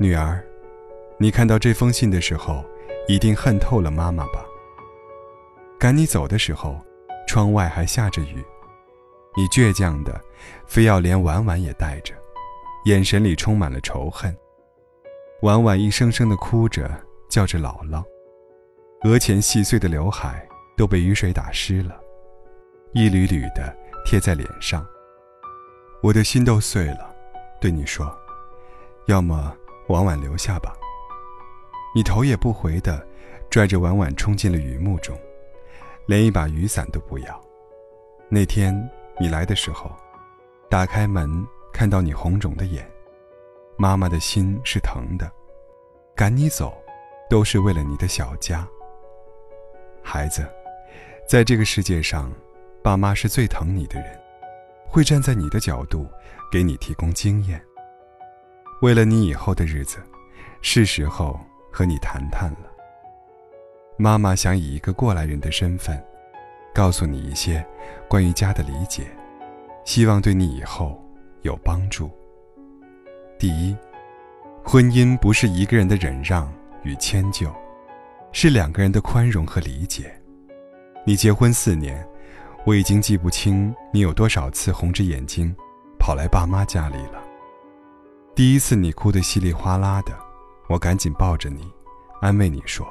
女儿，你看到这封信的时候，一定恨透了妈妈吧？赶你走的时候，窗外还下着雨，你倔强的，非要连婉婉也带着，眼神里充满了仇恨。婉婉一声声的哭着，叫着姥姥，额前细碎的刘海都被雨水打湿了，一缕缕的贴在脸上。我的心都碎了，对你说，要么婉婉留下吧。你头也不回的拽着婉婉冲进了雨幕中，连一把雨伞都不要。那天你来的时候，打开门看到你红肿的眼，妈妈的心是疼的，赶你走，都是为了你的小家。孩子，在这个世界上，爸妈是最疼你的人。会站在你的角度，给你提供经验。为了你以后的日子，是时候和你谈谈了。妈妈想以一个过来人的身份，告诉你一些关于家的理解，希望对你以后有帮助。第一，婚姻不是一个人的忍让与迁就，是两个人的宽容和理解。你结婚四年。我已经记不清你有多少次红着眼睛跑来爸妈家里了。第一次你哭得稀里哗啦的，我赶紧抱着你，安慰你说：“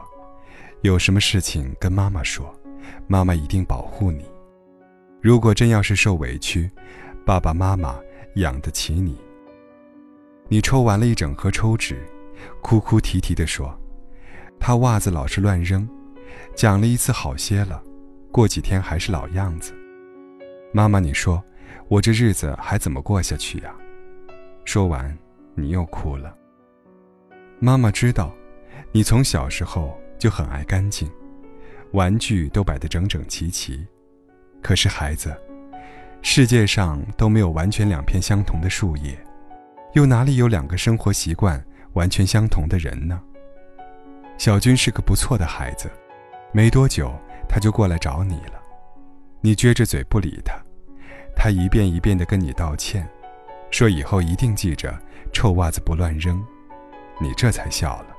有什么事情跟妈妈说，妈妈一定保护你。如果真要是受委屈，爸爸妈妈养得起你。”你抽完了一整盒抽纸，哭哭啼啼地说：“他袜子老是乱扔，讲了一次好些了。”过几天还是老样子，妈妈，你说我这日子还怎么过下去呀？说完，你又哭了。妈妈知道，你从小时候就很爱干净，玩具都摆得整整齐齐。可是孩子，世界上都没有完全两片相同的树叶，又哪里有两个生活习惯完全相同的人呢？小军是个不错的孩子，没多久。他就过来找你了，你撅着嘴不理他，他一遍一遍地跟你道歉，说以后一定记着臭袜子不乱扔，你这才笑了。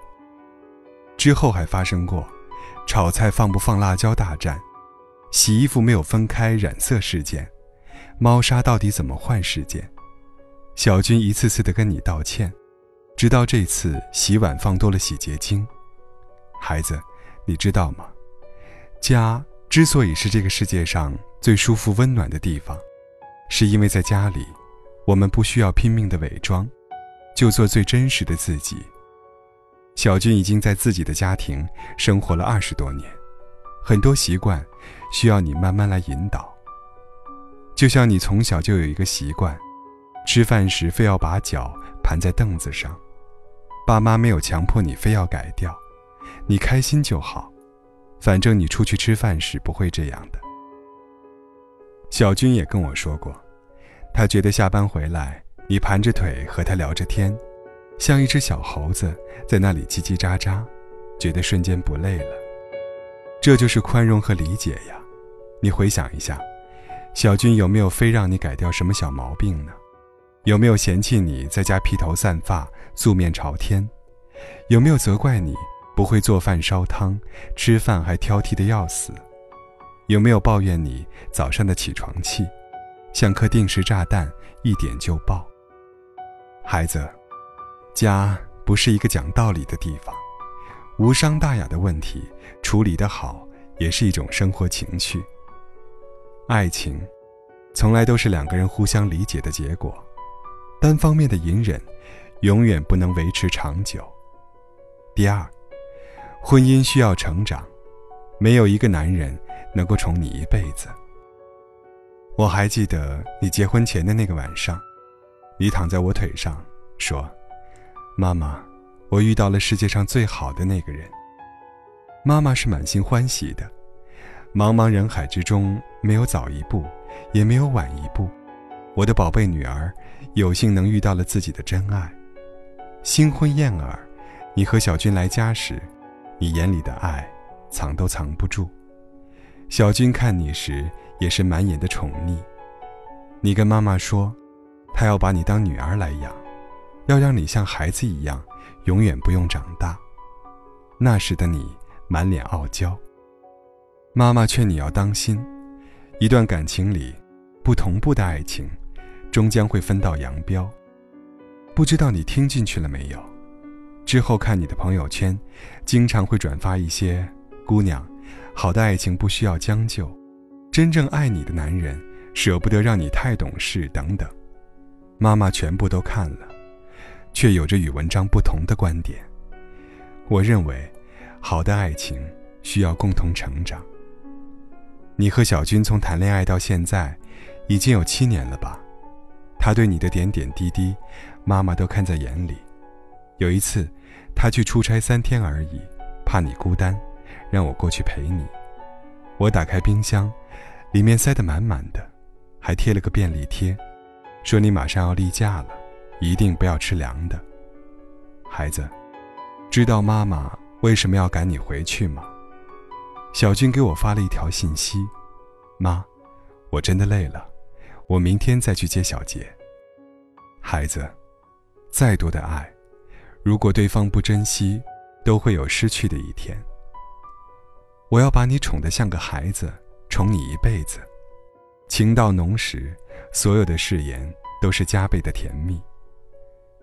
之后还发生过，炒菜放不放辣椒大战，洗衣服没有分开染色事件，猫砂到底怎么换事件，小军一次次的跟你道歉，直到这次洗碗放多了洗洁精，孩子，你知道吗？家之所以是这个世界上最舒服温暖的地方，是因为在家里，我们不需要拼命的伪装，就做最真实的自己。小军已经在自己的家庭生活了二十多年，很多习惯需要你慢慢来引导。就像你从小就有一个习惯，吃饭时非要把脚盘在凳子上，爸妈没有强迫你非要改掉，你开心就好。反正你出去吃饭时不会这样的。小军也跟我说过，他觉得下班回来你盘着腿和他聊着天，像一只小猴子在那里叽叽喳喳，觉得瞬间不累了。这就是宽容和理解呀。你回想一下，小军有没有非让你改掉什么小毛病呢？有没有嫌弃你在家披头散发、素面朝天？有没有责怪你？不会做饭烧汤，吃饭还挑剔的要死，有没有抱怨你早上的起床气，像颗定时炸弹，一点就爆？孩子，家不是一个讲道理的地方，无伤大雅的问题处理得好，也是一种生活情趣。爱情，从来都是两个人互相理解的结果，单方面的隐忍，永远不能维持长久。第二。婚姻需要成长，没有一个男人能够宠你一辈子。我还记得你结婚前的那个晚上，你躺在我腿上说：“妈妈，我遇到了世界上最好的那个人。”妈妈是满心欢喜的。茫茫人海之中，没有早一步，也没有晚一步，我的宝贝女儿有幸能遇到了自己的真爱。新婚燕尔，你和小军来家时。你眼里的爱，藏都藏不住。小军看你时，也是满眼的宠溺。你跟妈妈说，她要把你当女儿来养，要让你像孩子一样，永远不用长大。那时的你满脸傲娇。妈妈劝你要当心，一段感情里，不同步的爱情，终将会分道扬镳。不知道你听进去了没有？之后看你的朋友圈，经常会转发一些“姑娘，好的爱情不需要将就，真正爱你的男人舍不得让你太懂事”等等。妈妈全部都看了，却有着与文章不同的观点。我认为，好的爱情需要共同成长。你和小军从谈恋爱到现在，已经有七年了吧？他对你的点点滴滴，妈妈都看在眼里。有一次，他去出差三天而已，怕你孤单，让我过去陪你。我打开冰箱，里面塞得满满的，还贴了个便利贴，说你马上要例假了，一定不要吃凉的。孩子，知道妈妈为什么要赶你回去吗？小军给我发了一条信息：“妈，我真的累了，我明天再去接小杰。”孩子，再多的爱，如果对方不珍惜，都会有失去的一天。我要把你宠得像个孩子，宠你一辈子。情到浓时，所有的誓言都是加倍的甜蜜。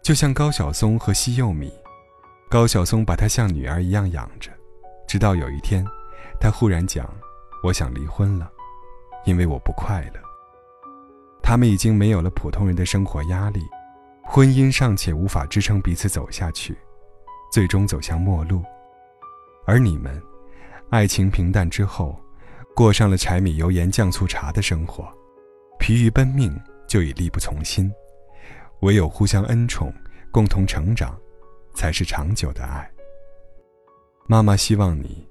就像高晓松和西柚米，高晓松把她像女儿一样养着，直到有一天。他忽然讲：“我想离婚了，因为我不快乐。”他们已经没有了普通人的生活压力，婚姻尚且无法支撑彼此走下去，最终走向末路。而你们，爱情平淡之后，过上了柴米油盐酱醋茶的生活，疲于奔命就已力不从心。唯有互相恩宠，共同成长，才是长久的爱。妈妈希望你。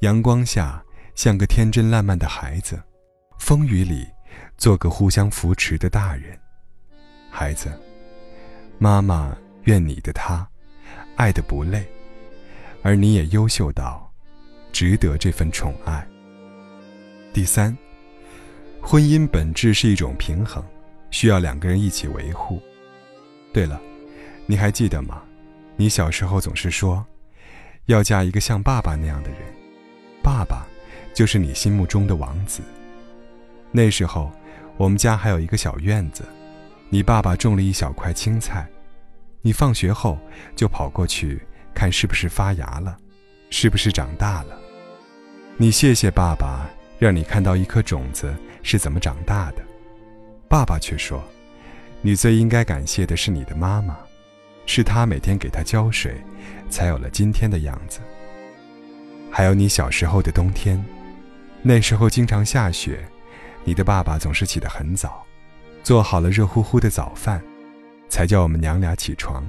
阳光下像个天真烂漫的孩子，风雨里做个互相扶持的大人。孩子，妈妈愿你的他爱的不累，而你也优秀到值得这份宠爱。第三，婚姻本质是一种平衡，需要两个人一起维护。对了，你还记得吗？你小时候总是说，要嫁一个像爸爸那样的人。爸爸，就是你心目中的王子。那时候，我们家还有一个小院子，你爸爸种了一小块青菜，你放学后就跑过去看是不是发芽了，是不是长大了。你谢谢爸爸，让你看到一颗种子是怎么长大的。爸爸却说，你最应该感谢的是你的妈妈，是她每天给他浇水，才有了今天的样子。还有你小时候的冬天，那时候经常下雪，你的爸爸总是起得很早，做好了热乎乎的早饭，才叫我们娘俩起床。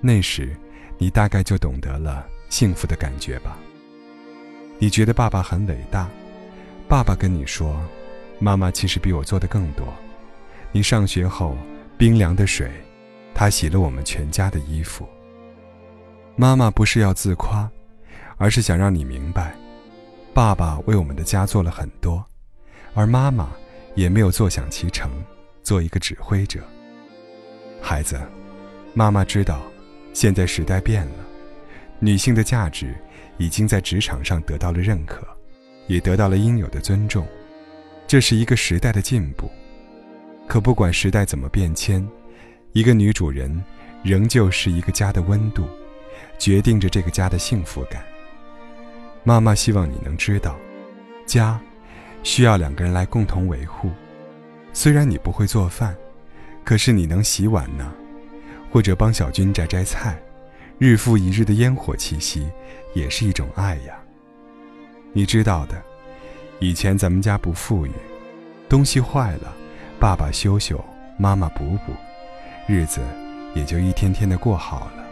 那时，你大概就懂得了幸福的感觉吧。你觉得爸爸很伟大，爸爸跟你说，妈妈其实比我做的更多。你上学后，冰凉的水，他洗了我们全家的衣服。妈妈不是要自夸。而是想让你明白，爸爸为我们的家做了很多，而妈妈也没有坐享其成，做一个指挥者。孩子，妈妈知道，现在时代变了，女性的价值已经在职场上得到了认可，也得到了应有的尊重，这是一个时代的进步。可不管时代怎么变迁，一个女主人仍旧是一个家的温度，决定着这个家的幸福感。妈妈希望你能知道，家需要两个人来共同维护。虽然你不会做饭，可是你能洗碗呢，或者帮小军摘摘菜，日复一日的烟火气息也是一种爱呀。你知道的，以前咱们家不富裕，东西坏了，爸爸修修，妈妈补补，日子也就一天天的过好了。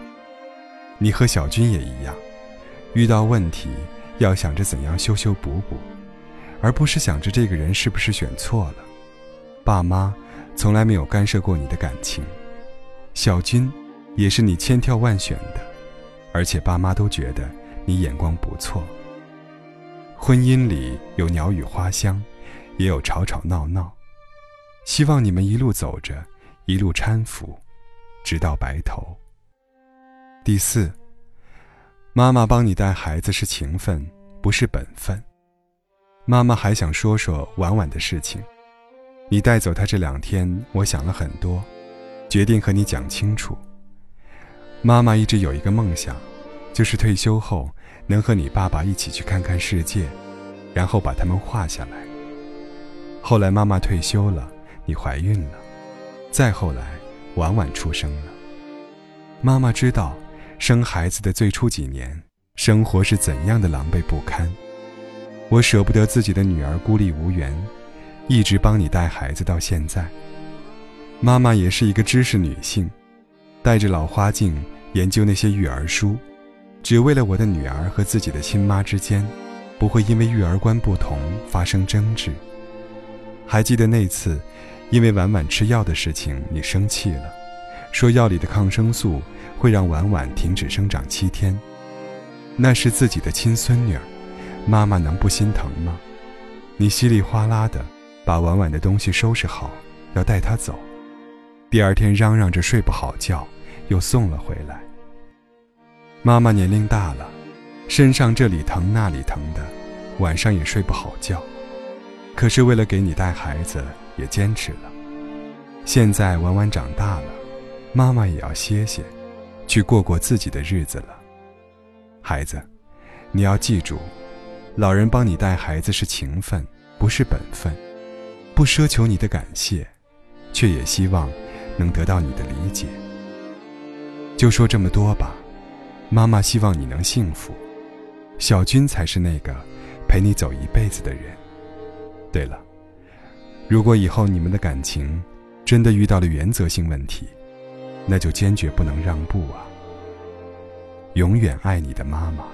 你和小军也一样，遇到问题。要想着怎样修修补补，而不是想着这个人是不是选错了。爸妈从来没有干涉过你的感情，小军也是你千挑万选的，而且爸妈都觉得你眼光不错。婚姻里有鸟语花香，也有吵吵闹闹，希望你们一路走着，一路搀扶，直到白头。第四，妈妈帮你带孩子是情分，不是本分。妈妈还想说说婉婉的事情。你带走她这两天，我想了很多，决定和你讲清楚。妈妈一直有一个梦想，就是退休后能和你爸爸一起去看看世界，然后把他们画下来。后来妈妈退休了，你怀孕了，再后来，婉婉出生了。妈妈知道，生孩子的最初几年，生活是怎样的狼狈不堪。我舍不得自己的女儿孤立无援，一直帮你带孩子到现在。妈妈也是一个知识女性，带着老花镜研究那些育儿书，只为了我的女儿和自己的亲妈之间，不会因为育儿观不同发生争执。还记得那次，因为婉婉吃药的事情，你生气了，说药里的抗生素会让婉婉停止生长七天。那是自己的亲孙女儿，妈妈能不心疼吗？你稀里哗啦的把婉婉的东西收拾好，要带她走。第二天嚷嚷着睡不好觉，又送了回来。妈妈年龄大了，身上这里疼那里疼的，晚上也睡不好觉。可是为了给你带孩子，也坚持了。现在婉婉长大了，妈妈也要歇歇，去过过自己的日子了。孩子，你要记住，老人帮你带孩子是情分，不是本分，不奢求你的感谢，却也希望能得到你的理解。就说这么多吧，妈妈希望你能幸福，小军才是那个陪你走一辈子的人。对了，如果以后你们的感情真的遇到了原则性问题，那就坚决不能让步啊！永远爱你的妈妈。